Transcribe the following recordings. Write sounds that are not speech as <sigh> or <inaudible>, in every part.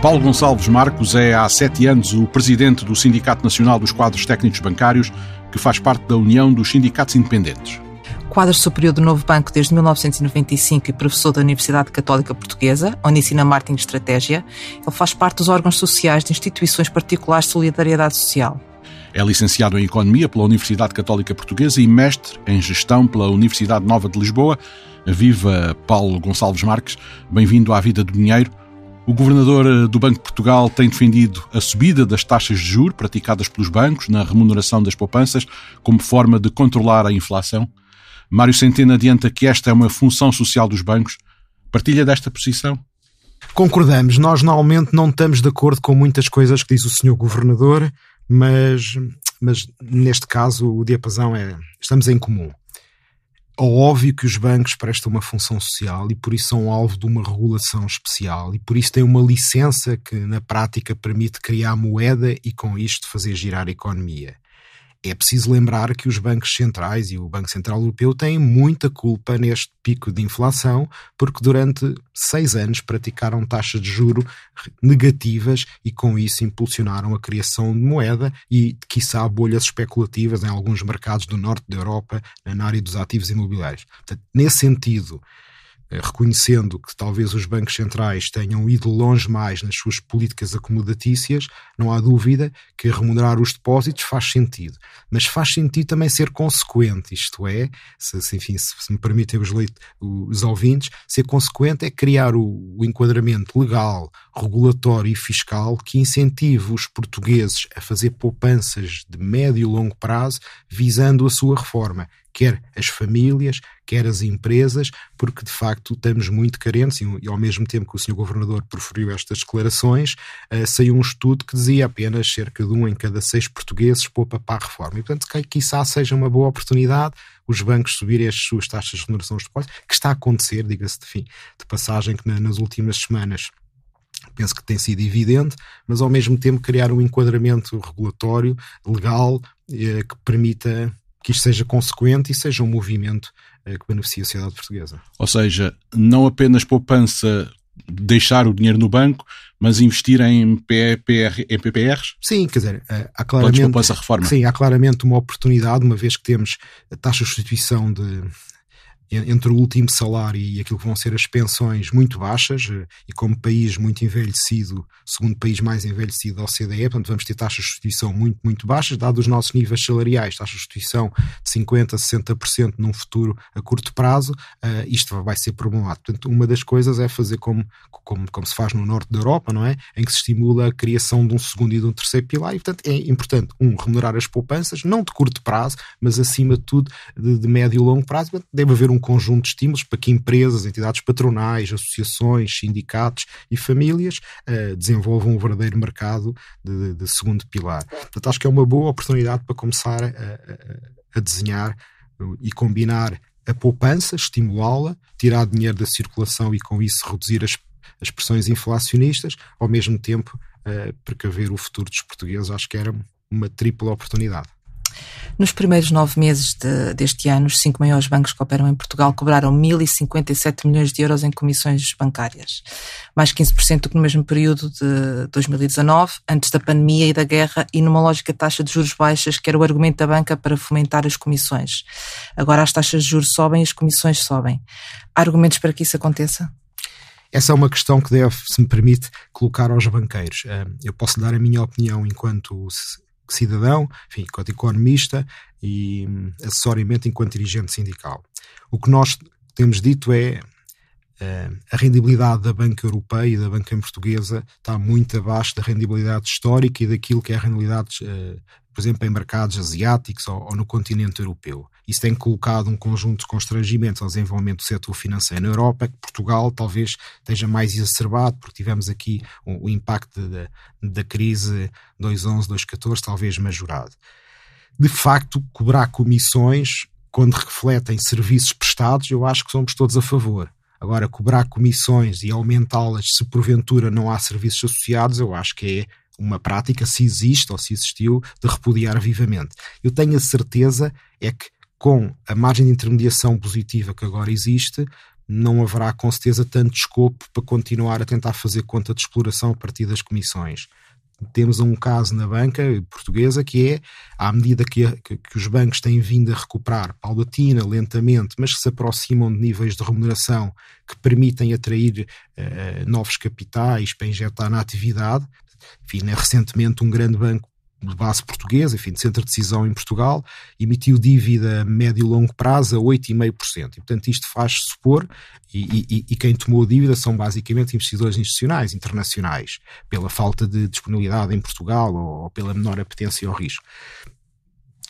Paulo Gonçalves Marcos é há sete anos o presidente do Sindicato Nacional dos Quadros Técnicos Bancários, que faz parte da União dos Sindicatos Independentes. Quadro superior do Novo Banco desde 1995 e professor da Universidade Católica Portuguesa, onde ensina marketing de estratégia, ele faz parte dos órgãos sociais de instituições particulares de solidariedade social. É licenciado em Economia pela Universidade Católica Portuguesa e mestre em Gestão pela Universidade Nova de Lisboa. Viva Paulo Gonçalves Marques, bem-vindo à Vida do Dinheiro. O governador eh, do Banco de Portugal tem defendido a subida das taxas de juros praticadas pelos bancos na remuneração das poupanças como forma de controlar a inflação. Mário Centeno adianta que esta é uma função social dos bancos. Partilha desta posição? Concordamos. Nós normalmente não estamos de acordo com muitas coisas que diz o senhor governador, mas, mas neste caso o diapasão é. Estamos em comum. É óbvio que os bancos prestam uma função social e por isso são alvo de uma regulação especial e por isso têm uma licença que na prática permite criar moeda e com isto fazer girar a economia. É preciso lembrar que os bancos centrais e o Banco Central Europeu têm muita culpa neste pico de inflação, porque durante seis anos praticaram taxas de juro negativas e com isso impulsionaram a criação de moeda e, quiçá, bolhas especulativas em alguns mercados do norte da Europa na área dos ativos imobiliários. Portanto, nesse sentido, reconhecendo que talvez os bancos centrais tenham ido longe mais nas suas políticas acomodatícias, não há dúvida que remunerar os depósitos faz sentido. Mas faz sentido também ser consequente, isto é, se, enfim, se, me permitem os, leit os ouvintes, ser consequente é criar o, o enquadramento legal, regulatório e fiscal que incentive os portugueses a fazer poupanças de médio e longo prazo visando a sua reforma quer as famílias, quer as empresas, porque de facto estamos muito carentes, e, ao mesmo tempo que o Sr. Governador proferiu estas declarações, uh, saiu um estudo que dizia apenas cerca de um em cada seis portugueses poupa para a reforma. E portanto, que quiçá seja uma boa oportunidade os bancos subirem as suas taxas de remuneração dos depósitos, que está a acontecer, diga-se de, fim, de passagem, que na, nas últimas semanas penso que tem sido evidente, mas ao mesmo tempo criar um enquadramento regulatório, legal, eh, que permita que isto seja consequente e seja um movimento eh, que beneficie a sociedade portuguesa. Ou seja, não apenas poupança deixar o dinheiro no banco, mas investir em, PPR, em PPRs? Sim, quer dizer, eh, há claramente, reforma. Sim, há claramente uma oportunidade, uma vez que temos a taxa de substituição de, entre o último salário e aquilo que vão ser as pensões muito baixas, eh, e como país muito envelhecido, segundo país mais envelhecido da OCDE, portanto vamos ter taxas de substituição muito, muito baixas, dados os nossos níveis salariais, taxas de substituição de 50% a 60% num futuro a curto prazo, uh, isto vai ser problemático. Portanto, uma das coisas é fazer como, como, como se faz no norte da Europa, não é? Em que se estimula a criação de um segundo e de um terceiro pilar, e portanto é importante, um, remunerar as poupanças, não de curto prazo, mas acima de tudo de, de médio e longo prazo, deve haver um um conjunto de estímulos para que empresas, entidades patronais, associações, sindicatos e famílias uh, desenvolvam um verdadeiro mercado de, de, segundo pilar. Portanto, acho que é uma boa oportunidade para começar a, a, a desenhar e combinar a poupança, estimulá-la, tirar dinheiro da circulação e com isso reduzir as, as pressões inflacionistas, ao mesmo tempo uh, precaver o futuro dos portugueses. Acho que era uma tripla oportunidade. Nos primeiros nove meses de, deste ano, os cinco maiores bancos que operam em Portugal cobraram 1.057 milhões de euros em comissões bancárias, mais 15% do que no mesmo período de 2019, antes da pandemia e da guerra, e numa lógica de taxa de juros baixas, que era o argumento da banca para fomentar as comissões. Agora as taxas de juros sobem e as comissões sobem. Há argumentos para que isso aconteça? Essa é uma questão que deve, se me permite, colocar aos banqueiros. Eu posso dar a minha opinião enquanto cidadão, enfim, enquanto economista e hum, acessoriamente enquanto dirigente sindical. O que nós temos dito é a rendibilidade da banca europeia e da banca portuguesa está muito abaixo da rendibilidade histórica e daquilo que é a rendibilidade, uh, por exemplo, em mercados asiáticos ou, ou, no continente europeu. Isso tem colocado um conjunto de constrangimentos ao desenvolvimento do setor financeiro na Europa, que Portugal talvez esteja mais exacerbado, porque tivemos aqui o, o impacto da, da crise 2011, 2014, talvez majorado. De facto, cobrar comissões quando refletem serviços prestados, eu acho que somos todos a favor. Agora, cobrar comissões e aumentá-las se porventura não há serviços associados, eu acho que é uma prática, se existe ou se existiu, de repudiar vivamente. Eu tenho a certeza é que com a margem de intermediação positiva que agora existe, não haverá com certeza tanto escopo para continuar a tentar fazer conta de exploração a partir das comissões. Temos um caso na banca portuguesa que é, à medida que, que, que os bancos têm vindo a recuperar paulatina, lentamente, mas que se aproximam de níveis de remuneração que permitem atrair uh, novos capitais para injetar na atividade. Enfim, né, recentemente um grande banco de base portuguesa, enfim, de centro de decisão em Portugal, emitiu dívida médio e longo prazo a 8,5%. E, portanto, isto faz supor, e, e, e, quem tomou dívida são basicamente investidores institucionais, internacionais, pela falta de disponibilidade em Portugal ou, ou pela menor apetência ao risco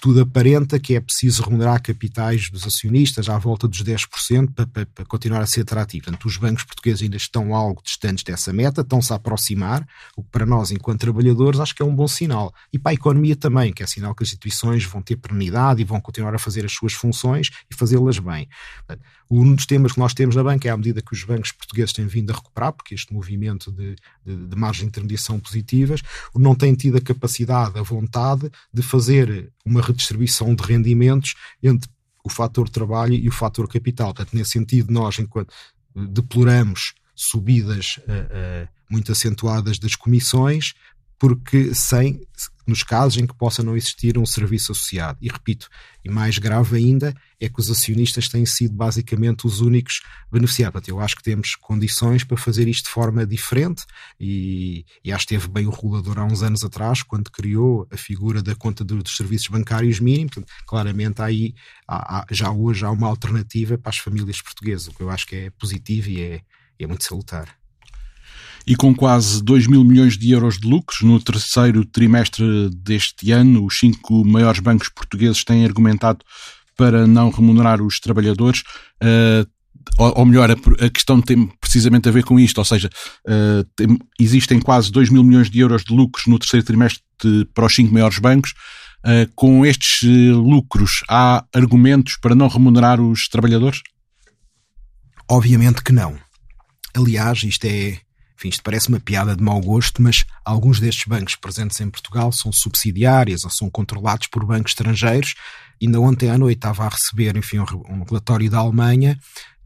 tudo aparenta que é preciso remunerar capitais dos acionistas à volta dos 10% para, para, para continuar a ser atrativo. Portanto, os bancos portugueses ainda estão algo distantes dessa meta, estão-se a aproximar, o que para nós, enquanto trabalhadores, acho que é um bom sinal. E para a economia também, que é sinal que as instituições vão ter perenidade e vão continuar a fazer as suas funções e fazê-las bem. Portanto, um dos temas que nós temos na banca é à medida que os bancos portugueses têm vindo a recuperar, porque este movimento de, de, de margem de intermediação positivas, não têm tido a capacidade, a vontade de fazer uma redistribuição de rendimentos entre o fator trabalho e o fator capital. Portanto, nesse sentido, nós, enquanto deploramos subidas uh, uh, muito acentuadas das comissões, porque sem, nos casos em que possa não existir um serviço associado. E repito, e mais grave ainda, é que os acionistas têm sido basicamente os únicos beneficiados. Portanto, eu acho que temos condições para fazer isto de forma diferente e, e acho que teve bem o regulador há uns anos atrás, quando criou a figura da conta dos serviços bancários mínimos. Portanto, claramente aí há, há, já hoje há uma alternativa para as famílias portuguesas, o que eu acho que é positivo e é, é muito salutar e com quase 2 mil milhões de euros de lucros no terceiro trimestre deste ano, os cinco maiores bancos portugueses têm argumentado para não remunerar os trabalhadores. Uh, ou, melhor, a, questão tem precisamente a ver com isto, ou seja, tem, existem quase 2 mil milhões de euros de lucros no terceiro trimestre para os cinco maiores bancos. Uh, com estes lucros, há argumentos para não remunerar os trabalhadores? Obviamente que não. Aliás, isto é enfim, isto parece uma piada de mau gosto, mas alguns destes bancos presentes em Portugal são subsidiários ou são controlados por bancos estrangeiros. Ainda ontem à noite estava a receber, enfim, um relatório da Alemanha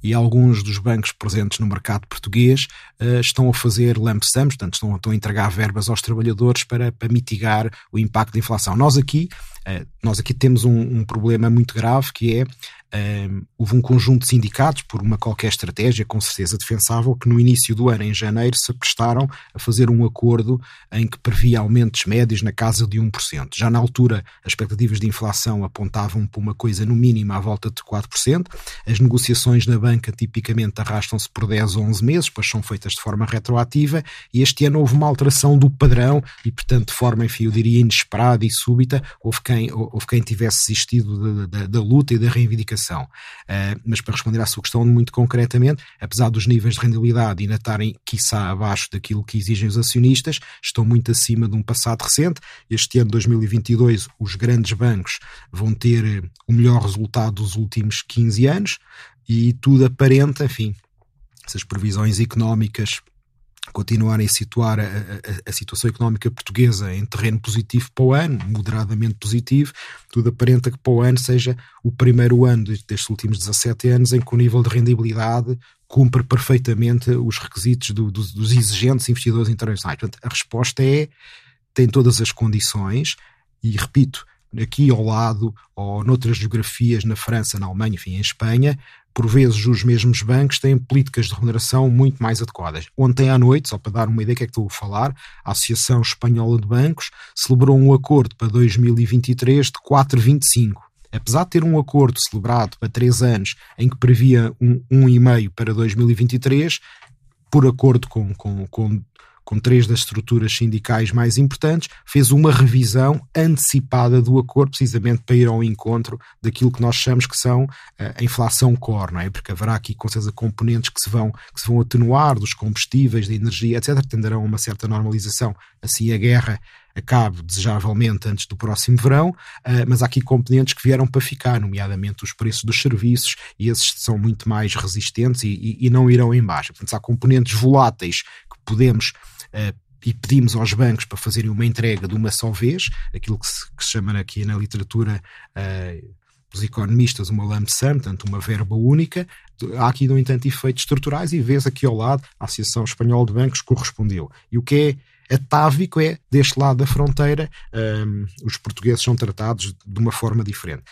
e alguns dos bancos presentes no mercado português uh, estão a fazer lump sums, portanto estão, estão, a entregar verbas aos trabalhadores para, para mitigar o impacto da inflação. Nós aqui, uh, nós aqui temos um, um, problema muito grave que é um, houve um conjunto de sindicatos, por uma qualquer estratégia, com certeza defensável, que no início do ano, em janeiro, se aprestaram a fazer um acordo em que previa aumentos médios na casa de 1%. Já na altura, as expectativas de inflação apontavam para uma coisa no mínimo à volta de 4%. As negociações na banca tipicamente arrastam-se por 10 ou 11 meses, pois são feitas de forma retroativa, e este ano houve uma alteração do padrão e, portanto, de forma, enfim, eu diria inesperada e súbita, houve quem, houve quem tivesse desistido da, da, da luta e da reivindicação Uh, mas para responder à sua questão muito concretamente, apesar dos níveis de rendibilidade ainda estarem, quiçá, abaixo daquilo que exigem os acionistas, estão muito acima de um passado recente. Este ano, 2022, os grandes bancos vão ter eh, o melhor resultado dos últimos 15 anos e tudo aparenta, enfim, essas previsões económicas continuarem a situar a, a, a, situação económica portuguesa em terreno positivo para o ano, moderadamente positivo, tudo aparenta que para o ano seja o primeiro ano destes últimos 17 anos em que o nível de rendibilidade cumpre perfeitamente os requisitos do, do, dos exigentes investidores internacionais. Portanto, a resposta é tem todas as condições e, repito, aqui ao lado ou noutras geografias, na França, na Alemanha, enfim, em Espanha, por vezes os mesmos bancos têm políticas de remuneração muito mais adequadas. Ontem à noite, só para dar uma ideia do que é que estou a falar, a Associação Espanhola de Bancos celebrou um acordo para 2023 de 4,25. Apesar de ter um acordo celebrado para três anos em que previa um, um e meio para 2023, por acordo com, com, com com três das estruturas sindicais mais importantes, fez uma revisão antecipada do acordo, precisamente para ir ao encontro daquilo que nós chamamos que são eh, a inflação core, não é? Porque haverá aqui, com certeza, componentes que se vão, que se vão atenuar dos combustíveis, da energia, etc., tenderão a uma certa normalização. Assim, a guerra acabe desejavelmente antes do próximo verão, eh, mas há aqui componentes que vieram para ficar, nomeadamente os preços dos serviços, e esses são muito mais resistentes e, e, e não irão em baixa. Portanto, há componentes voláteis que podemos e pedimos aos bancos para fazerem uma entrega de uma só vez, aquilo que se, que se chama aqui na literatura dos economistas uma lump sum, portanto uma verba única. Há aqui, no entanto, efeitos estruturais e vês aqui ao lado a Associação Espanhola de Bancos correspondeu. E o que é atávico é, deste lado da fronteira, um, os portugueses são tratados de uma forma diferente.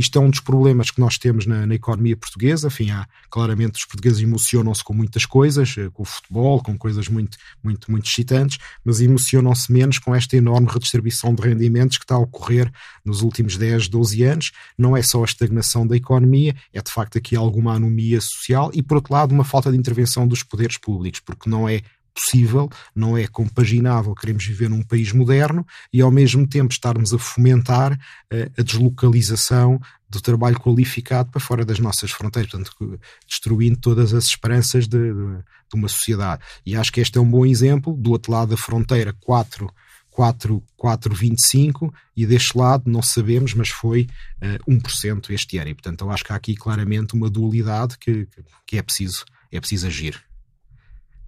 Isto é um dos problemas que nós temos na, na economia portuguesa. Enfim, há, claramente os portugueses emocionam-se com muitas coisas, eh, com o futebol, com coisas muito, muito, muito excitantes, mas emocionam-se menos com esta enorme redistribuição de rendimentos que está a ocorrer nos últimos 10, 12 anos. Não é só a estagnação da economia, é de facto aqui alguma anomia social e, por outro lado, uma falta de intervenção dos poderes públicos, porque não é possível, não é compaginável. Queremos viver num país moderno e, ao mesmo tempo, estarmos a fomentar uh, a deslocalização do trabalho qualificado para fora das nossas fronteiras, portanto, destruindo todas as esperanças de, de, de, uma sociedade. E acho que este é um bom exemplo. Do outro lado da fronteira, 4. 4, 4,25 e deste lado não sabemos, mas foi uh, 1% este ano. E, portanto, eu acho que há aqui claramente uma dualidade que, que é, preciso, é preciso agir.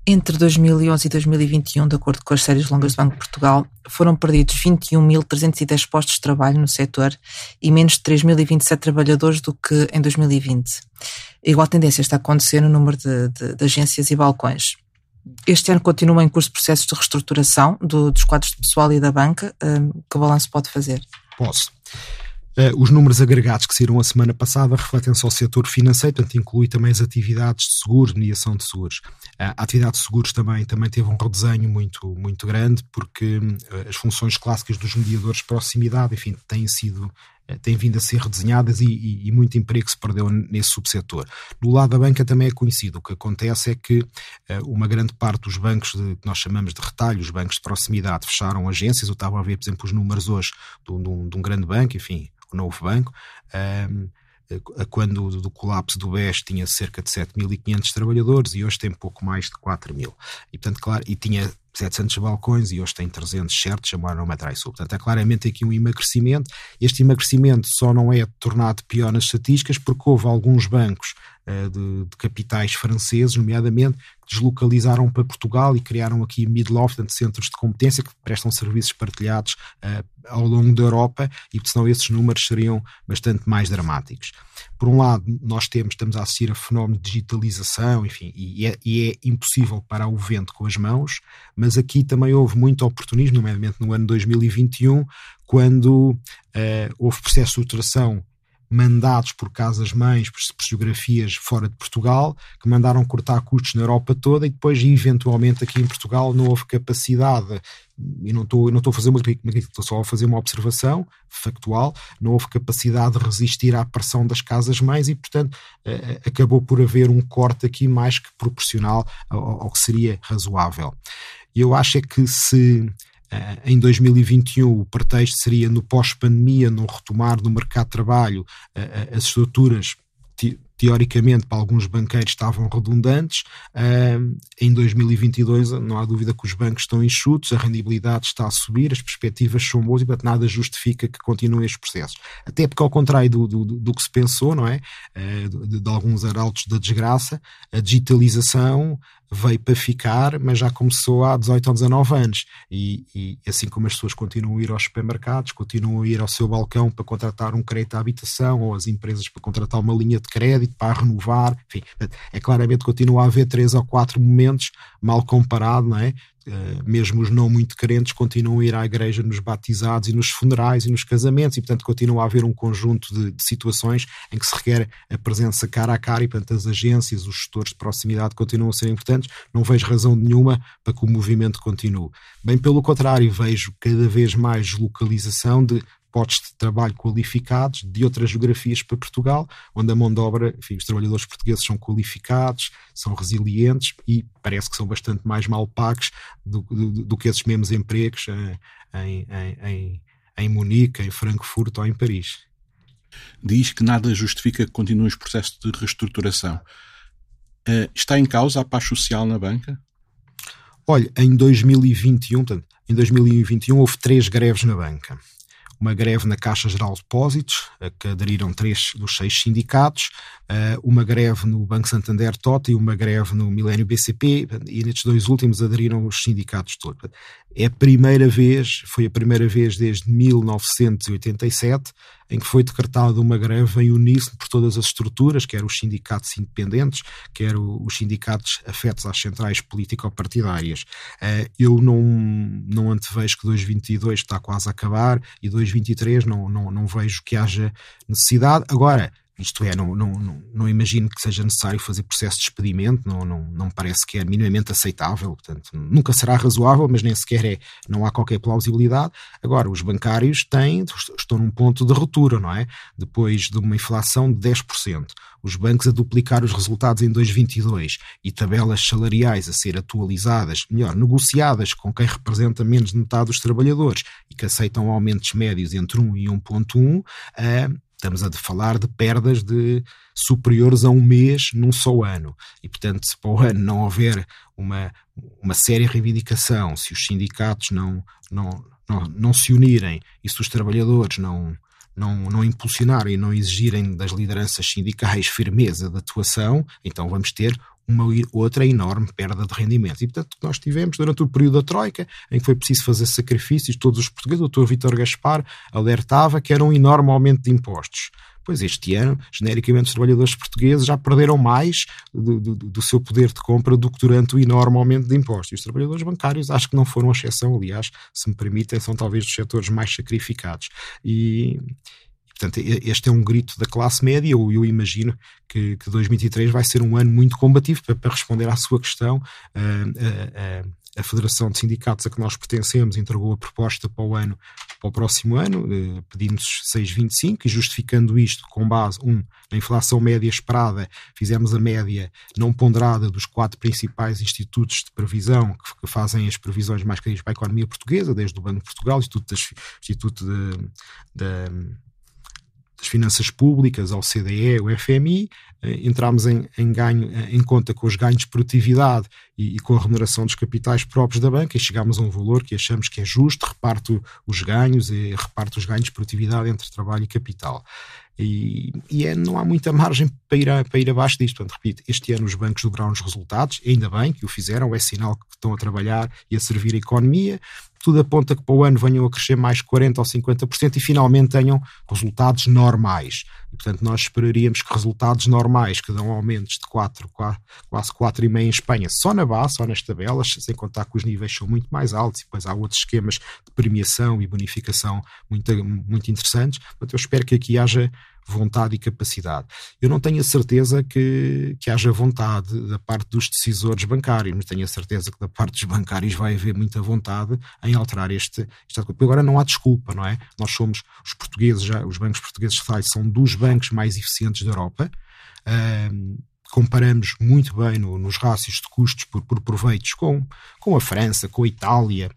Entre 2011 e 2021, de acordo com as séries longas do Banco de Portugal, foram perdidos 21.310 postos de trabalho no setor e menos de 3.027 trabalhadores do que em 2020. A igual tendência está a acontecer no número de, de, de agências e balcões. Este ano continua em curso processos de reestruturação do, dos quadros de pessoal e da banca. Um, que balanço pode fazer? Posso. Uh, os números agregados que saíram a semana passada refletem-se ao setor financeiro, portanto, inclui também as atividades de seguros, mediação de seguros. Uh, a atividade de seguros também, também teve um redesenho muito, muito grande, porque uh, as funções clássicas dos mediadores de proximidade, enfim, têm sido têm vindo a ser redesenhadas e, e, e, muito emprego se perdeu nesse subsetor. Do lado da banca também é conhecido. O que acontece é que uma grande parte dos bancos de, que nós chamamos de retalho, os bancos de proximidade, fecharam agências. Eu estava a ver, por exemplo, os números hoje de um, de um grande banco, enfim, o novo banco, um, quando do colapso do BES tinha cerca de 7.500 trabalhadores e hoje tem pouco mais de 4.000. E, portanto, claro, e tinha 700 balcões e hoje tem 300 certos, chamaram uma Traisul. Portanto, é claramente aqui um emagrecimento. Este emagrecimento só não é tornado pior nas estatísticas porque houve alguns bancos de, de, capitais franceses, nomeadamente, que deslocalizaram para Portugal e criaram aqui Midloft, centros de competência que prestam serviços partilhados uh, ao longo da Europa e, senão, esses números seriam bastante mais dramáticos. Por um lado, nós temos, estamos a assistir a fenómeno de digitalização, enfim, e é, e é impossível parar o vento com as mãos, mas aqui também houve muito oportunismo, nomeadamente no ano 2021, quando uh, houve processo de estruturação mandados por casas-mães, por, por geografias fora de Portugal, que mandaram cortar custos na Europa toda e depois, eventualmente, aqui em Portugal não houve capacidade, e não estou, não estou a fazer uma estou só a fazer uma observação factual, não houve capacidade de resistir à pressão das casas-mães e, portanto, eh, acabou por haver um corte aqui mais que proporcional ao, ao que seria razoável. Eu acho é que se eh, em 2021 o pretexto seria no pós-pandemia, no retomar do mercado de trabalho, eh, eh, as estruturas teoricamente para alguns banqueiros estavam redundantes. em 2022 não há dúvida que os bancos estão enxutos, a rendibilidade está a subir, as perspectivas são boas e portanto, nada justifica que continuem estes processos. Até porque ao contrário do, do, do que se pensou, não é? de, de alguns arautos da desgraça, a digitalização veio para ficar, mas já começou há 18 ou 19 anos. E, e, assim como as pessoas continuam a ir aos supermercados, continuam a ir ao seu balcão para contratar um crédito à habitação, ou as empresas para contratar uma linha de crédito para renovar, enfim, é claramente continua a haver três ou quatro momentos, mal comparado, não é? Uh, mesmo os não muito crentes continuam a ir à igreja nos batizados e nos funerais e nos casamentos, e portanto continua a haver um conjunto de, de, situações em que se requer a presença cara a cara, e portanto as agências, os gestores de proximidade continuam a ser importantes. Não vejo razão nenhuma para que o movimento continue. Bem pelo contrário, vejo cada vez mais localização de postos de trabalho qualificados de outras geografias para Portugal, onde a mão de obra, enfim, os trabalhadores portugueses são qualificados, são resilientes e parece que são bastante mais mal pagos do, do, do que esses mesmos empregos em, em, em, em Munique, em Frankfurt ou em Paris. Diz que nada justifica que continuem os processos de reestruturação. Uh, está em causa a paz social na banca? Olha, em 2021, portanto, em 2021 houve três greves na banca uma greve na Caixa Geral de Depósitos, a que aderiram três dos seis sindicatos, uma greve no Banco Santander TOTA e uma greve no Milênio BCP, e nestes dois últimos aderiram os sindicatos todos. É a primeira vez, foi a primeira vez desde 1987 em que foi decretada uma greve em uníssono por todas as estruturas, quer os sindicatos independentes, quer os sindicatos afetos às centrais político-partidárias. Uh, eu não, não antevejo que 2022 está quase a acabar e 2023 não, não, não vejo que haja necessidade. Agora, isto é, não, não, não, não, imagino que seja necessário fazer processo de despedimento, não, não, não parece que é minimamente aceitável, portanto, nunca será razoável, mas nem sequer é, não há qualquer plausibilidade. Agora, os bancários têm, estão num ponto de ruptura, não é? Depois de uma inflação de 10%, os bancos a duplicar os resultados em 2022 e tabelas salariais a ser atualizadas, melhor, negociadas com quem representa menos de metade dos trabalhadores e que aceitam aumentos médios entre 1 e 1.1, uh, Estamos a falar de perdas de superiores a um mês num só ano. E, portanto, se para o ano não houver uma, uma séria reivindicação, se os sindicatos não, não, não, não se unirem e se os trabalhadores não, não, não impulsionarem e não exigirem das lideranças sindicais <laughs> firmeza de atuação, então vamos ter uma outra enorme perda de rendimentos. E, portanto, nós tivemos durante o período da Troika, em que foi preciso fazer sacrifícios, todos os portugueses, o Dr. Vítor Gaspar alertava que era um enorme aumento de impostos. Pois este ano, genericamente, os trabalhadores portugueses já perderam mais do, do, do, seu poder de compra do que durante o enorme aumento de impostos. E os trabalhadores bancários acho que não foram a exceção, aliás, se me permitem, são talvez dos setores mais sacrificados. E, Portanto, este é um grito da classe média. Eu, eu imagino que, que 2023 vai ser um ano muito combativo para, para responder à sua questão. Uh, uh, uh, a Federação de Sindicatos a que nós pertencemos entregou a proposta para o ano, para o próximo ano, eh, pedimos 6,25 e justificando isto com base, um, na inflação média esperada, fizemos a média não ponderada dos quatro principais institutos de previsão que, que fazem as previsões mais críticas para a economia portuguesa, desde o Banco de Portugal, Instituto, das, Instituto de, de das finanças públicas, ao CDE, o FMI, eh, entramos em, em, ganho, eh, em conta com os ganhos de produtividade e, e, com a remuneração dos capitais próprios da banca e chegámos a um valor que achamos que é justo, reparto os ganhos e reparto os ganhos de produtividade entre trabalho e capital. E, e é, não há muita margem para ir, a, para ir abaixo disto. Portanto, repito, este ano os bancos dobraram os resultados, ainda bem que o fizeram, é sinal que estão a trabalhar e a servir a economia. Tudo aponta que para o ano venham a crescer mais 40% ou 50% e finalmente tenham resultados normais. E, portanto, nós esperaríamos que resultados normais, que dão aumentos de 4, 4 quase 4,5% em Espanha, só na base, só nas tabelas, sem contar que os níveis são muito mais altos e depois há outros esquemas de premiação e bonificação muito, muito interessantes. Portanto, eu espero que aqui haja vontade e capacidade. Eu não tenho a certeza que, que haja vontade da parte dos decisores bancários, mas tenho a certeza que da parte dos bancários vai haver muita vontade em alterar este, este agora não há desculpa, não é? Nós somos, os portugueses, já, os bancos portugueses são dos bancos mais eficientes da Europa. Comparamos muito bem no, nos rácios de custos por, por, proveitos com, com a França, com a Itália,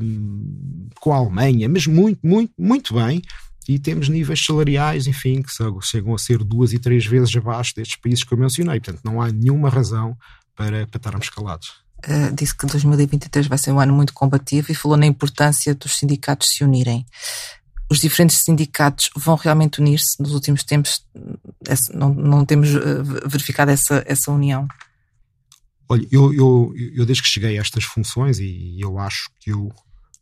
um, com a Alemanha, mas muito, muito, muito bem e temos níveis salariais, enfim, que chegam a ser duas e três vezes abaixo destes países que eu mencionei. Portanto, não há nenhuma razão para, para estarmos calados. Uh, disse que 2023 vai ser um ano muito combativo e falou na importância dos sindicatos se unirem. Os diferentes sindicatos vão realmente unir-se? Nos últimos tempos não, não temos uh, verificado essa, essa união. Olha, eu, eu, eu desde que cheguei a estas funções e eu acho que eu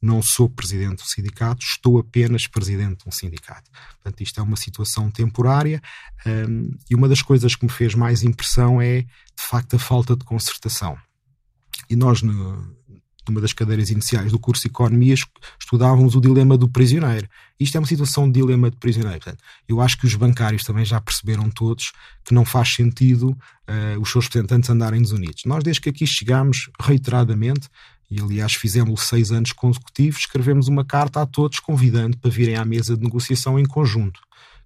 não sou presidente do sindicato, estou apenas presidente de um sindicato. Portanto, isto é uma situação temporária um, e uma das coisas que me fez mais impressão é, de facto, a falta de concertação. E nós, no, numa das cadeiras iniciais do curso de Economia, estudávamos o dilema do prisioneiro. Isto é uma situação de dilema de prisioneiro. Portanto, eu acho que os bancários também já perceberam todos que não faz sentido uh, os seus representantes andarem desunidos. Nós, desde que aqui chegámos, reiteradamente, e aliás fizemos seis anos consecutivos, escrevemos uma carta a todos convidando para virem à mesa de negociação em conjunto.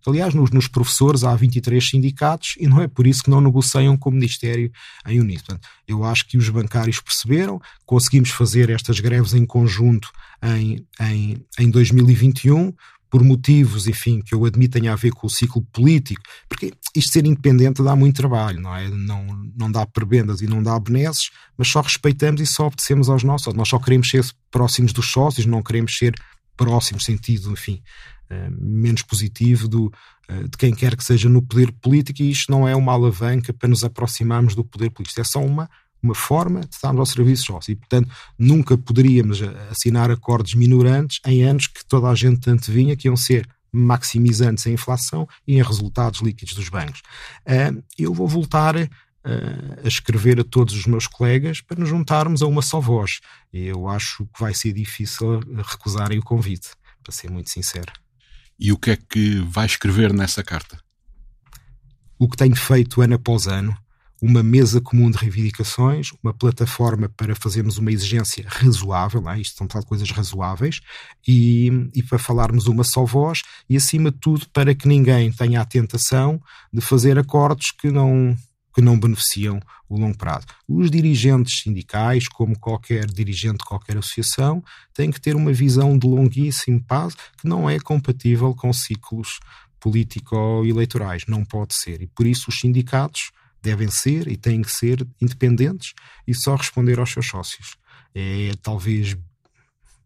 Aliás, nos, nos, professores há 23 sindicatos e não é por isso que não negociam com o Ministério em uníssono. Eu acho que os bancários perceberam, conseguimos fazer estas greves em conjunto em, em, em 2021, por motivos, enfim, que eu admito tenha a ver com o ciclo político, porque isto ser independente dá muito trabalho, não é? Não, não dá prebendas e não dá benesses, mas só respeitamos e só obedecemos aos nossos. Nós só queremos ser próximos dos sócios, não queremos ser próximos, sentido, enfim, uh, menos positivo do, uh, de quem quer que seja no poder político, e isto não é uma alavanca para nos aproximarmos do poder político, é só uma uma forma de estarmos ao serviço sócio e, portanto, nunca poderíamos assinar acordos minorantes em anos que toda a gente tanto vinha que iam ser maximizantes em inflação e em resultados líquidos dos bancos. Eu vou voltar uh, a escrever a todos os meus colegas para nos juntarmos a uma só voz. Eu acho que vai ser difícil recusarem o convite, para ser muito sincero. E o que é que vai escrever nessa carta? O que tenho feito ano após ano uma mesa comum de reivindicações, uma plataforma para fazermos uma exigência razoável, é? isto são tal coisas razoáveis, e, e, para falarmos uma só voz, e acima de tudo para que ninguém tenha a tentação de fazer acordos que não, que não beneficiam o longo prazo. Os dirigentes sindicais, como qualquer dirigente de qualquer associação, têm que ter uma visão de longuíssimo prazo que não é compatível com ciclos político-eleitorais. Não pode ser. E por isso os sindicatos devem ser e têm que ser independentes e só responder aos seus sócios. É talvez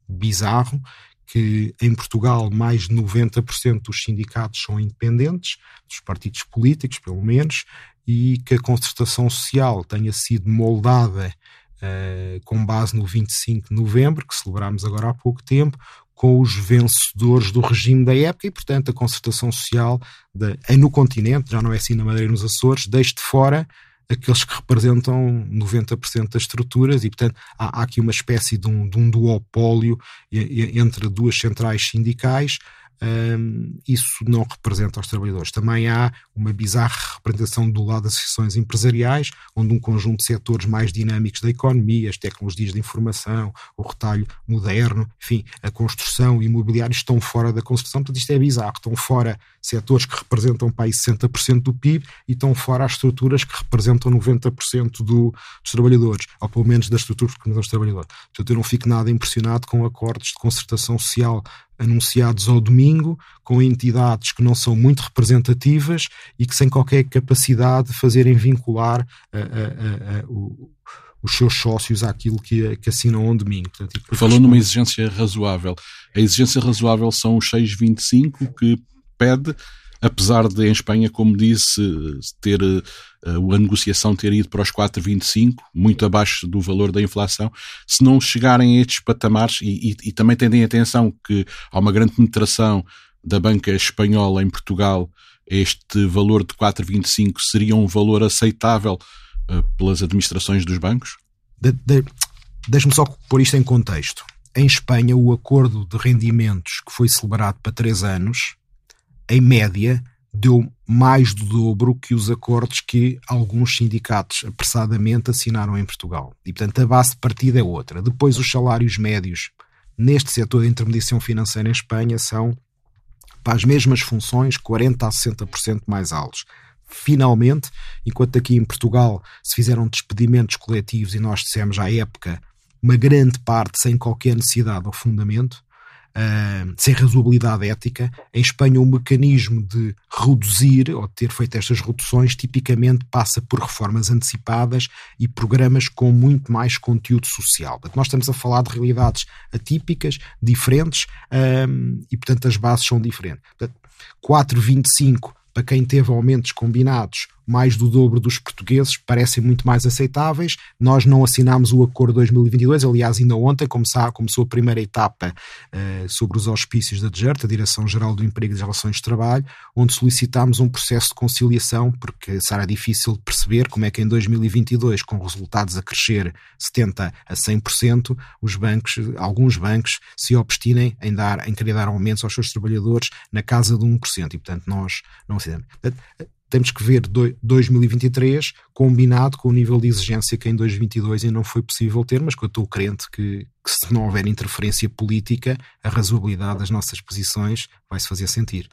bizarro que em Portugal mais de 90% dos sindicatos são independentes, dos partidos políticos, pelo menos, e que a concertação social tenha sido moldada uh, com base no 25 de novembro, que celebramos agora há pouco tempo, com os vencedores do regime da época e, portanto, a concertação social de, no continente, já não é assim na Madeira e nos Açores, deixe de fora aqueles que representam 90% das estruturas e, portanto, há, há, aqui uma espécie de um, de um duopólio entre duas centrais sindicais um, isso não representa os trabalhadores. Também há uma bizarra representação do lado das associações empresariais, onde um conjunto de setores mais dinâmicos da economia, as tecnologias de informação, o retalho moderno, enfim, a construção e imobiliário estão fora da construção. Portanto, isto é bizarro. Estão fora setores que representam para aí 60% do PIB e estão fora as estruturas que representam 90% do, dos trabalhadores, ou pelo menos das estruturas que representam os trabalhadores. Portanto, eu não fico nada impressionado com acordos de concertação social anunciados ao domingo, com entidades que não são muito representativas e que sem qualquer capacidade de fazerem vincular a, a, a, o, os seus sócios àquilo que, que assinam ao domingo. Portanto, Falou numa exigência razoável. A exigência razoável são os 6,25 que pede apesar de em Espanha, como disse, ter uh, a negociação ter ido para os 4,25, muito abaixo do valor da inflação, se não chegarem a estes patamares, e, e, e também tendem atenção que há uma grande penetração da banca espanhola em Portugal, este valor de 4,25 seria um valor aceitável uh, pelas administrações dos bancos? De, de, Deixe-me só pôr isto em contexto. Em Espanha, o acordo de rendimentos que foi celebrado para três anos em média, deu mais do dobro que os acordos que alguns sindicatos apressadamente assinaram em Portugal. E, portanto, a base de partida é outra. Depois, os salários médios neste setor de intermediação financeira em Espanha são, para as mesmas funções, 40% a 60% mais altos. Finalmente, enquanto aqui em Portugal se fizeram despedimentos coletivos e nós dissemos à época uma grande parte sem qualquer necessidade ou fundamento, sem razoabilidade ética. Em Espanha, o mecanismo de reduzir ou de ter feito estas reduções tipicamente passa por reformas antecipadas e programas com muito mais conteúdo social. Portanto, nós estamos a falar de realidades atípicas, diferentes um, e, portanto, as bases são diferentes. Portanto, 4,25 para quem teve aumentos combinados mais do dobro dos portugueses, parecem muito mais aceitáveis. Nós não assinámos o acordo 2022, aliás, ainda ontem começou, começou a primeira etapa uh, sobre os auspícios da DGERT, a Direção-Geral do Emprego e das Relações de Trabalho, onde solicitámos um processo de conciliação, porque será difícil de perceber como é que em 2022, com resultados a crescer 70% a 100%, os bancos, alguns bancos, se obstinem em, dar, em querer dar aumentos aos seus trabalhadores na casa de 1%. E, portanto, nós não fizemos temos que ver 2023 combinado com o nível de exigência que em 2022 ainda não foi possível ter, mas que eu estou crente que, que se não houver interferência política, a razoabilidade das nossas posições vai se fazer sentir.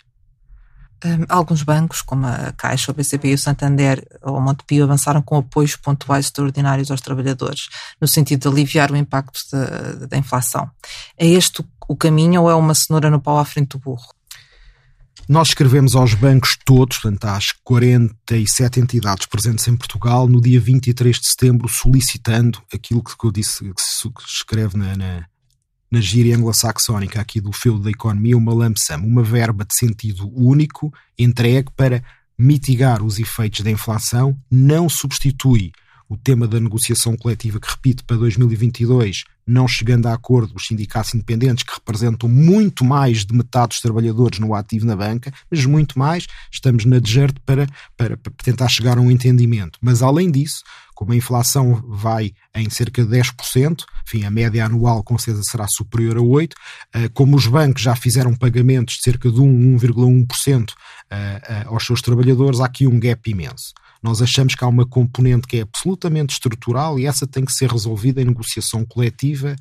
Um, alguns bancos, como a Caixa, o BCP e o Santander ou o Montepio, avançaram com apoios pontuais extraordinários aos trabalhadores, no sentido de aliviar o impacto da, da inflação. É este o caminho ou é uma cenoura no pau à frente do burro? Nós escrevemos aos bancos todos, portanto, às 47 entidades presentes em Portugal, no dia 23 de setembro, solicitando aquilo que eu disse, que se escreve na, na, na gíria anglo-saxónica aqui do feudo da economia, uma lump sum, uma verba de sentido único, entregue para mitigar os efeitos da inflação, não substitui o tema da negociação coletiva, que repito, para 2022, não chegando a acordo os sindicatos independentes, que representam muito mais de metade dos trabalhadores no ativo na banca, mas muito mais, estamos na deserto para, para, para tentar chegar a um entendimento. Mas além disso, como a inflação vai em cerca de 10%, enfim, a média anual com certeza será superior a 8%, eh, como os bancos já fizeram pagamentos de cerca de 1, 1,1% eh, eh, aos seus trabalhadores, há aqui um gap imenso. Nós achamos que há uma componente que é absolutamente estrutural e essa tem que ser resolvida em negociação coletiva,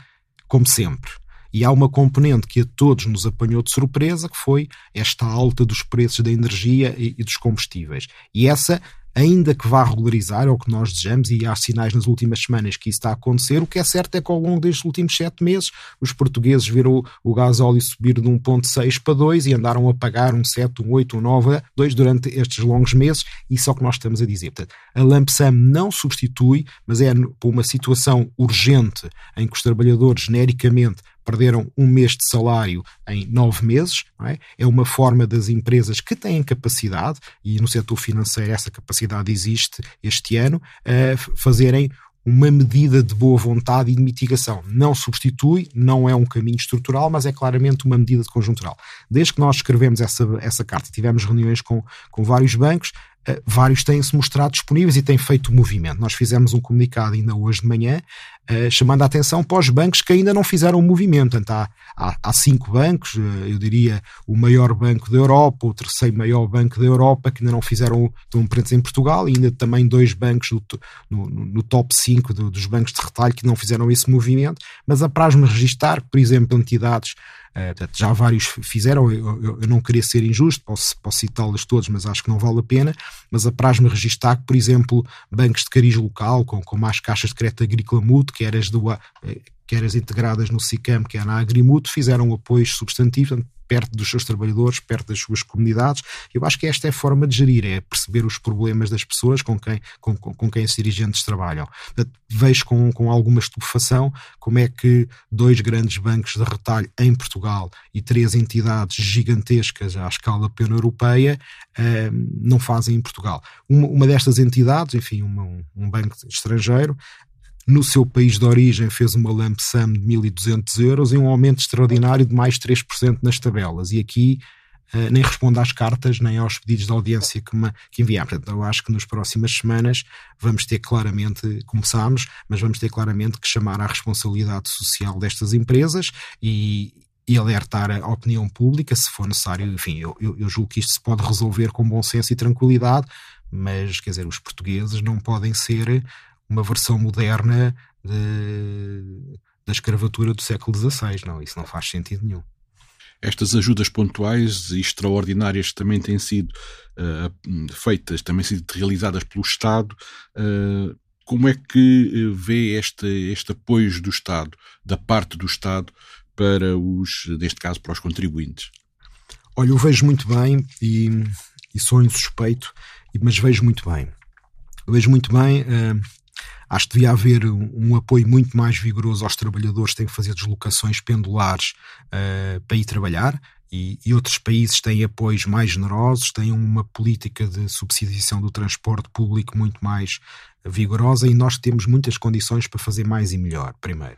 como sempre. E há uma componente que a todos nos apanhou de surpresa, que foi esta alta dos preços da energia e, e dos combustíveis. E essa ainda que vá regularizar, é o que nós desejamos, e há sinais nas últimas semanas que isso está a acontecer, o que é certo é que ao longo destes últimos sete meses os portugueses viram o, gás óleo subir de 1.6 para 2 e andaram a pagar um 7, um 8, um 9, 2 durante estes longos meses, isso é o que nós estamos a dizer. Portanto, a lump sum não substitui, mas é por uma situação urgente em que os trabalhadores genericamente perderam um mês de salário em nove meses. É? é? uma forma das empresas que têm capacidade, e no setor financeiro essa capacidade existe este ano, fazerem uma medida de boa vontade e de mitigação. Não substitui, não é um caminho estrutural, mas é claramente uma medida de conjuntural. Desde que nós escrevemos essa, essa carta, tivemos reuniões com, com vários bancos, vários têm-se mostrado disponíveis e têm feito movimento. Nós fizemos um comunicado ainda hoje de manhã, uh, chamando a atenção para os bancos que ainda não fizeram o movimento. Portanto, há, há, há cinco bancos, uh, eu diria o maior banco da Europa, o terceiro maior banco da Europa, que ainda não fizeram, estão presentes em Portugal, e ainda também dois bancos no, no, no top 5 do, dos bancos de retalho que não fizeram esse movimento, mas apraz-me registar, por exemplo, entidades Uh, já vários fizeram, eu, eu, não queria ser injusto, posso, posso citá-las todas, mas acho que não vale a pena. Mas apraz-me registar que, por exemplo, bancos de cariz local, com, com mais caixas de crédito agrícola mútuo, que eras do, quer as integradas no SICAM, quer na Agrimuto, fizeram apoios substantivos, perto dos seus trabalhadores, perto das suas comunidades. Eu acho que esta é a forma de gerir, é perceber os problemas das pessoas com quem, com, com, com quem os dirigentes trabalham. Vejo com, com alguma estupefação como é que dois grandes bancos de retalho em Portugal e três entidades gigantescas à escala pan-europeia eh, não fazem em Portugal. Uma, uma destas entidades, enfim, uma, um banco estrangeiro, no seu país de origem fez uma lump sum de 1.200 euros e um aumento extraordinário de mais 3% nas tabelas. E aqui uh, nem responde às cartas nem aos pedidos de audiência que, me, que enviámos. Portanto, eu acho que nas próximas semanas vamos ter claramente, começámos, mas vamos ter claramente que chamar à responsabilidade social destas empresas e, e alertar a opinião pública, se for necessário. Enfim, eu, eu, eu julgo que isto se pode resolver com bom senso e tranquilidade, mas, quer dizer, os portugueses não podem ser uma versão moderna de, da escravatura do século XVI. Não, isso não faz sentido nenhum. Estas ajudas pontuais e extraordinárias também têm sido uh, feitas, também sido realizadas pelo Estado. Uh, como é que eh, vê este, este apoio do Estado, da parte do Estado, para os, neste caso, para os contribuintes? Olha, eu vejo muito bem e, e sou insuspeito, mas vejo muito bem. Eu vejo muito bem. Uh, Acho que devia haver um, apoio muito mais vigoroso aos trabalhadores que têm que fazer deslocações pendulares uh, para ir trabalhar. E, e, outros países têm apoios mais generosos, têm uma política de subsidiação do transporte público muito mais vigorosa e nós temos muitas condições para fazer mais e melhor, primeiro.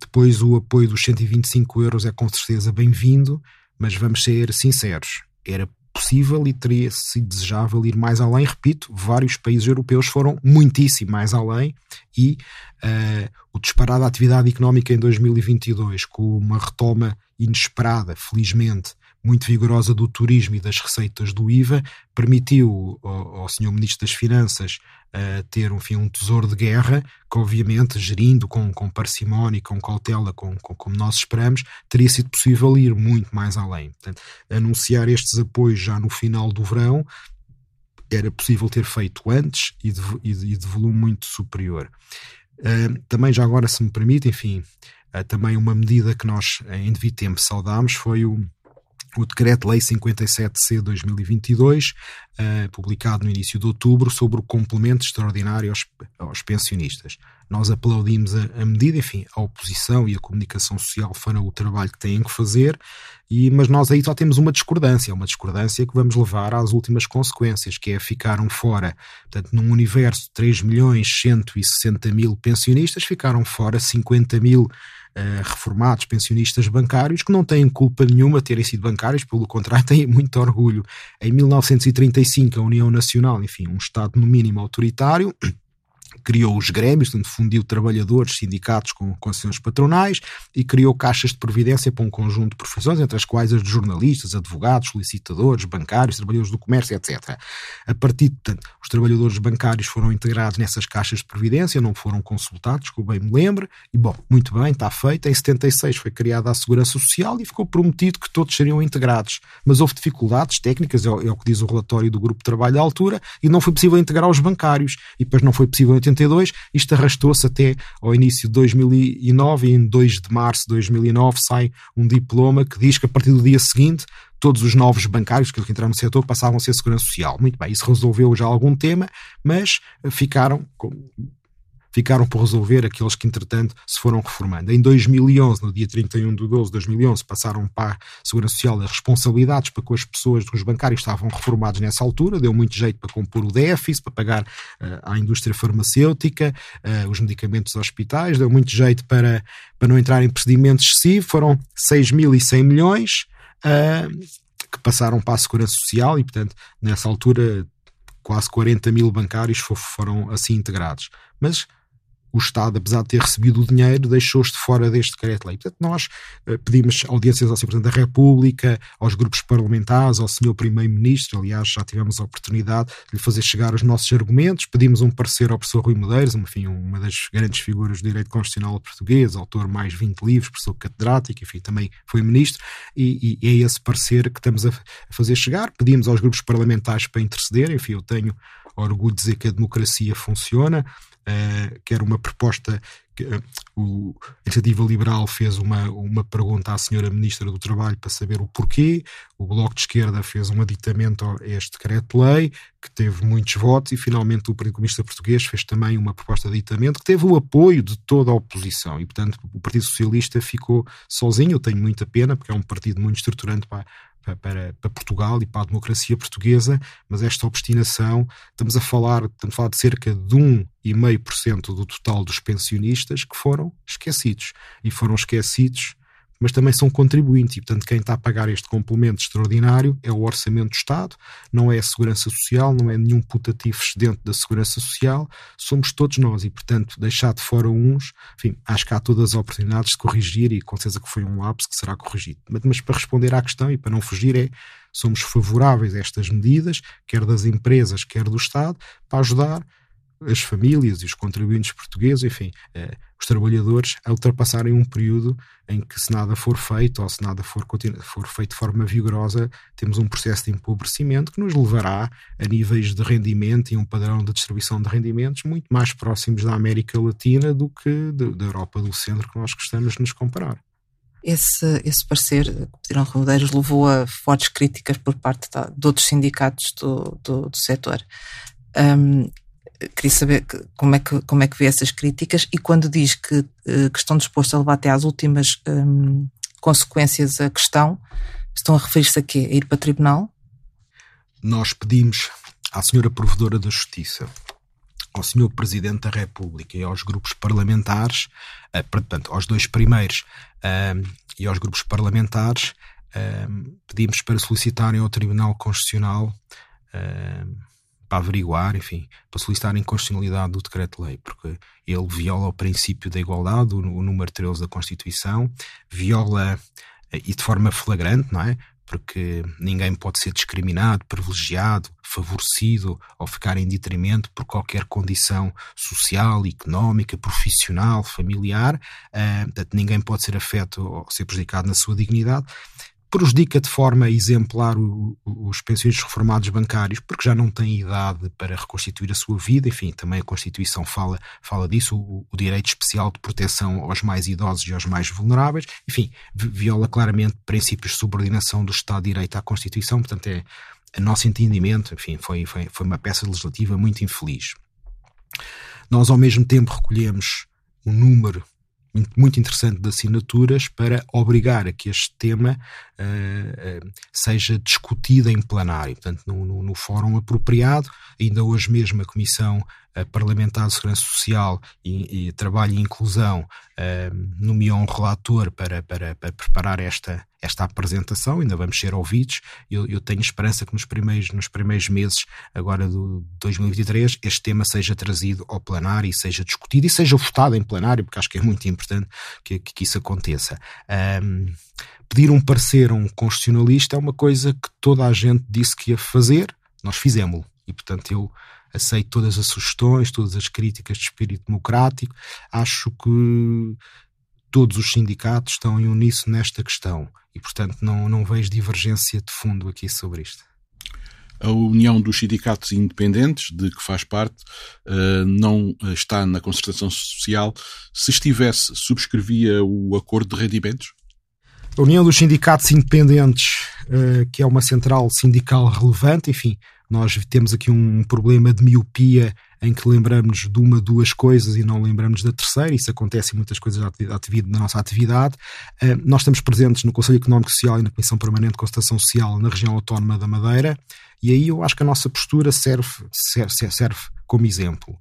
Depois, o apoio dos 125 euros é com certeza bem-vindo, mas vamos ser sinceros, era possível e teria sido desejável ir mais além. Repito, vários países europeus foram muitíssimo mais além e uh, o disparado da atividade económica em 2022, com uma retoma inesperada, felizmente, muito vigorosa do turismo e das receitas do IVA, permitiu ao, ao Sr. Ministro das Finanças uh, ter enfim, um tesouro de guerra, que obviamente, gerindo com, com parcimónia com cautela, com, com, como nós esperamos, teria sido possível ir muito mais além. Portanto, anunciar estes apoios já no final do verão era possível ter feito antes e de, e de, e de volume muito superior. Uh, também já agora, se me permite, enfim, uh, também uma medida que nós em devido tempo saudámos foi o o Decreto-Lei 57C 2022, uh, publicado no início de outubro, sobre o complemento extraordinário aos, aos pensionistas. Nós aplaudimos a, a, medida, enfim, a oposição e a comunicação social farão o trabalho que têm que fazer, e, mas nós aí só temos uma discordância, uma discordância que vamos levar às últimas consequências, que é ficaram fora, portanto, num universo de 3 milhões 160 mil pensionistas, ficaram fora 50 mil Uh, reformados, pensionistas bancários, que não têm culpa nenhuma de terem sido bancários, pelo contrário, <laughs> têm muito orgulho. Em 1935, a União Nacional, enfim, um Estado no mínimo autoritário, criou os grêmios, portanto, fundiu trabalhadores, sindicatos com concessões patronais e criou caixas de previdência para um conjunto de profissões, entre as quais as de jornalistas, advogados, solicitadores, bancários, trabalhadores do comércio, etc. A partir, portanto, os trabalhadores bancários foram integrados nessas caixas de previdência, não foram consultados, que eu bem me lembro, e bom, muito bem, está feito. Em 76 foi criada a Segurança Social e ficou prometido que todos seriam integrados. Mas houve dificuldades técnicas, é o, é o que diz o relatório do Grupo de Trabalho da altura, e não foi possível integrar os bancários. E depois não foi possível 82, isto arrastou-se até ao início de 2009 e em 2 de março de 2009 sai um diploma que diz que a partir do dia seguinte todos os novos bancários que entraram no setor passavam a ser segurança social. Muito bem, isso resolveu já algum tema, mas ficaram ficaram por resolver aqueles que, entretanto, se foram reformando. Em 2011, no dia 31 de 12 de 2011, passaram para a Segurança Social as responsabilidades para com as pessoas dos bancários estavam reformados nessa altura, deu muito jeito para compor o déficit, para pagar uh, à indústria farmacêutica, uh, os medicamentos dos hospitais, deu muito jeito para, para não entrar em procedimento excessivo, foram 6.100 milhões uh, que passaram para a Segurança Social e, portanto, nessa altura quase 40 mil bancários foram assim integrados. Mas o Estado, apesar de ter recebido o dinheiro, deixou-se de fora deste decreto-lei. Portanto, nós uh, pedimos audiências ao Sr. Presidente da República, aos grupos parlamentares, ao Sr. Primeiro-Ministro, aliás, já tivemos a oportunidade de lhe fazer chegar os nossos argumentos, pedimos um parecer ao professor Rui Medeiros, enfim, uma das grandes figuras do direito constitucional português, autor mais 20 livros, professor catedrático, enfim, também foi ministro, e, e é esse parecer que estamos a fazer chegar. Pedimos aos grupos parlamentares para interceder, enfim, eu tenho orgulho de dizer que a democracia funciona, uh, que era uma proposta que uh, o, a Iniciativa Liberal fez uma, uma pergunta à senhora Ministra do Trabalho para saber o porquê, o Bloco de Esquerda fez um aditamento a este decreto-lei, que teve muitos votos, e finalmente o Partido Comunista Português fez também uma proposta de aditamento que teve o apoio de toda a oposição, e portanto o Partido Socialista ficou sozinho, eu tenho muita pena, porque é um partido muito estruturante para, para, para, Portugal e para a democracia portuguesa, mas esta obstinação, estamos a falar, estamos a falar de cerca de 1,5% do total dos pensionistas que foram esquecidos. E foram esquecidos mas também são contribuintes e, portanto, quem está a pagar este complemento extraordinário é o Orçamento do Estado, não é a Segurança Social, não é nenhum putativo excedente da Segurança Social, somos todos nós e, portanto, deixar de fora uns, enfim, acho que há todas as oportunidades de corrigir e com certeza que foi um lapso que será corrigido. Mas, mas para responder à questão e para não fugir é, somos favoráveis a estas medidas, quer das empresas, quer do Estado, para ajudar as famílias e os contribuintes portugueses, enfim, eh, os trabalhadores, a ultrapassarem um período em que, se nada for feito ou se nada for, for feito de forma vigorosa, temos um processo de empobrecimento que nos levará a níveis de rendimento e um padrão de distribuição de rendimentos muito mais próximos da América Latina do que de, da Europa do Centro, que nós gostamos de nos comparar. Esse, esse parecer que pediram Rodeiros levou a fortes críticas por parte de, outros sindicatos do, do, do setor. Um, queria saber como é, que, como é que vê essas críticas e quando diz que, eh, que estão dispostos a levar até às últimas um, consequências a questão, estão a referir-se a quê? A ir para tribunal? Nós pedimos à senhora Provedora da Justiça, ao senhor Presidente da República e aos grupos parlamentares, uh, portanto, aos dois primeiros uh, e aos grupos parlamentares, uh, pedimos para solicitarem ao Tribunal Constitucional para averiguar, enfim, para solicitar a inconstitucionalidade do decreto-lei, porque ele viola o princípio da igualdade, o, o número 13 da Constituição, viola, eh, e de forma flagrante, não é? Porque ninguém pode ser discriminado, privilegiado, favorecido ou ficar em detrimento por qualquer condição social, económica, profissional, familiar. Uh, portanto, ninguém pode ser afeto ou ser prejudicado na sua dignidade prejudica de forma exemplar os pensionistas reformados bancários, porque já não têm idade para reconstituir a sua vida, enfim, também a Constituição fala, fala disso, o, o direito especial de proteção aos mais idosos e aos mais vulneráveis, enfim, viola claramente princípios de subordinação do Estado de Direito à Constituição, portanto é, a nosso entendimento, enfim, foi, foi, foi uma peça legislativa muito infeliz. Nós, ao mesmo tempo, recolhemos um número muito interessante de assinaturas para obrigar a que este tema uh, uh, seja discutido em plenário, portanto, no, no, no, fórum apropriado. Ainda hoje mesmo a Comissão Parlamentar de Segurança Social e, e Trabalho e Inclusão uh, nomeou um relator para, para, para preparar esta, esta apresentação, ainda vamos ser ouvidos. Eu, eu, tenho esperança que nos primeiros, nos primeiros meses, agora do 2023, este tema seja trazido ao plenário e seja discutido e seja votado em plenário, porque acho que é muito importante que, que isso aconteça. Um, pedir um parecer a um constitucionalista é uma coisa que toda a gente disse que ia fazer, nós fizemos-lo. E, portanto, eu aceito todas as sugestões, todas as críticas de espírito democrático. Acho que todos os sindicatos estão em uníssono nesta questão e, portanto, não, não vejo divergência de fundo aqui sobre isto. A União dos Sindicatos Independentes, de que faz parte, eh, não está na concertação social. Se estivesse, subscrevia o acordo de rendimentos? A União dos Sindicatos Independentes, eh, que é uma central sindical relevante, enfim, nós temos aqui um problema de miopia em que lembramos de uma, duas coisas e não lembramos da terceira. Isso acontece em muitas coisas da nossa atividade. Uh, nós estamos presentes no Conselho Económico Social e na Comissão Permanente de Constatação Social na região autónoma da Madeira. E aí eu acho que a nossa postura serve, serve, serve como exemplo.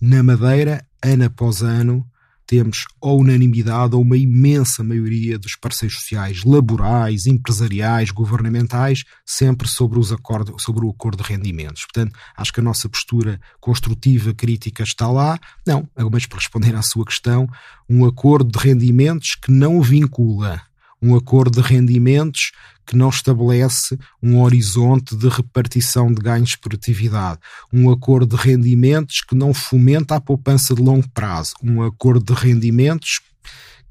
Na Madeira, ano após ano, temos ou unanimidade ou uma imensa maioria dos parceiros sociais, laborais, empresariais, governamentais, sempre sobre, os acordos, sobre o acordo de rendimentos. Portanto, acho que a nossa postura construtiva, crítica está lá. Não, mas para responder à sua questão, um acordo de rendimentos que não vincula um acordo de rendimentos que não estabelece um horizonte de repartição de ganhos por atividade, um acordo de rendimentos que não fomenta a poupança de longo prazo, um acordo de rendimentos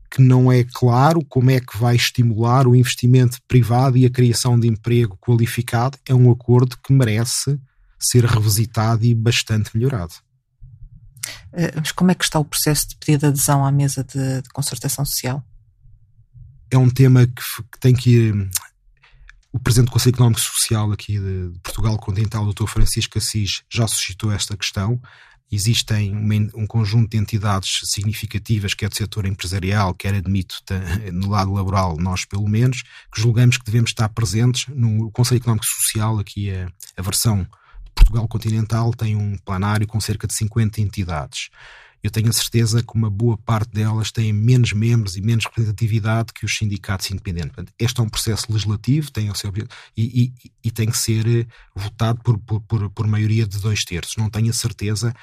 que não é claro como é que vai estimular o investimento privado e a criação de emprego qualificado, é um acordo que merece ser revisitado e bastante melhorado. Eh, mas como é que está o processo de pedido de adesão à mesa de, de concertação social? é um tema que, que tem que ir. O Presidente do Conselho Económico e Social aqui de, de Portugal Continental, o Dr. Francisco Assis, já suscitou esta questão. Existem um, um, conjunto de entidades significativas, quer do setor empresarial, quer admito no lado laboral, nós pelo menos, que julgamos que devemos estar presentes no Conselho Económico e Social, aqui a, a versão de Portugal Continental tem um planário com cerca de 50 entidades eu tenho a certeza que uma boa parte delas têm menos membros e menos representatividade que os sindicatos independentes. Portanto, este é um processo legislativo tem o seu, e, e, e tem que ser eh, votado por, por, por maioria de dois terços. Não tenho a certeza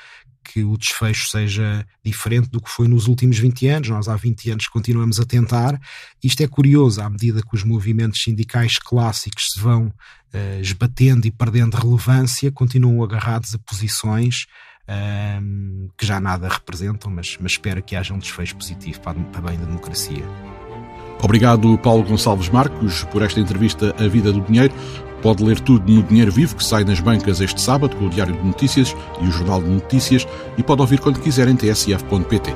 que o desfecho seja diferente do que foi nos últimos 20 anos. Nós há 20 anos continuamos a tentar. Isto é curioso, à medida que os movimentos sindicais clássicos se vão uh, esbatendo e perdendo relevância, continuam agarrados a posições um, que já nada representam, mas, mas espero que haja um desfecho positivo para, para bem da democracia. Obrigado, Paulo Gonçalves Marcos, por esta entrevista A Vida do Dinheiro. Pode ler tudo no Dinheiro Vivo, que sai nas bancas este sábado, com o Diário de Notícias e o Jornal de Notícias, e pode ouvir quando quiser em tsf.pt.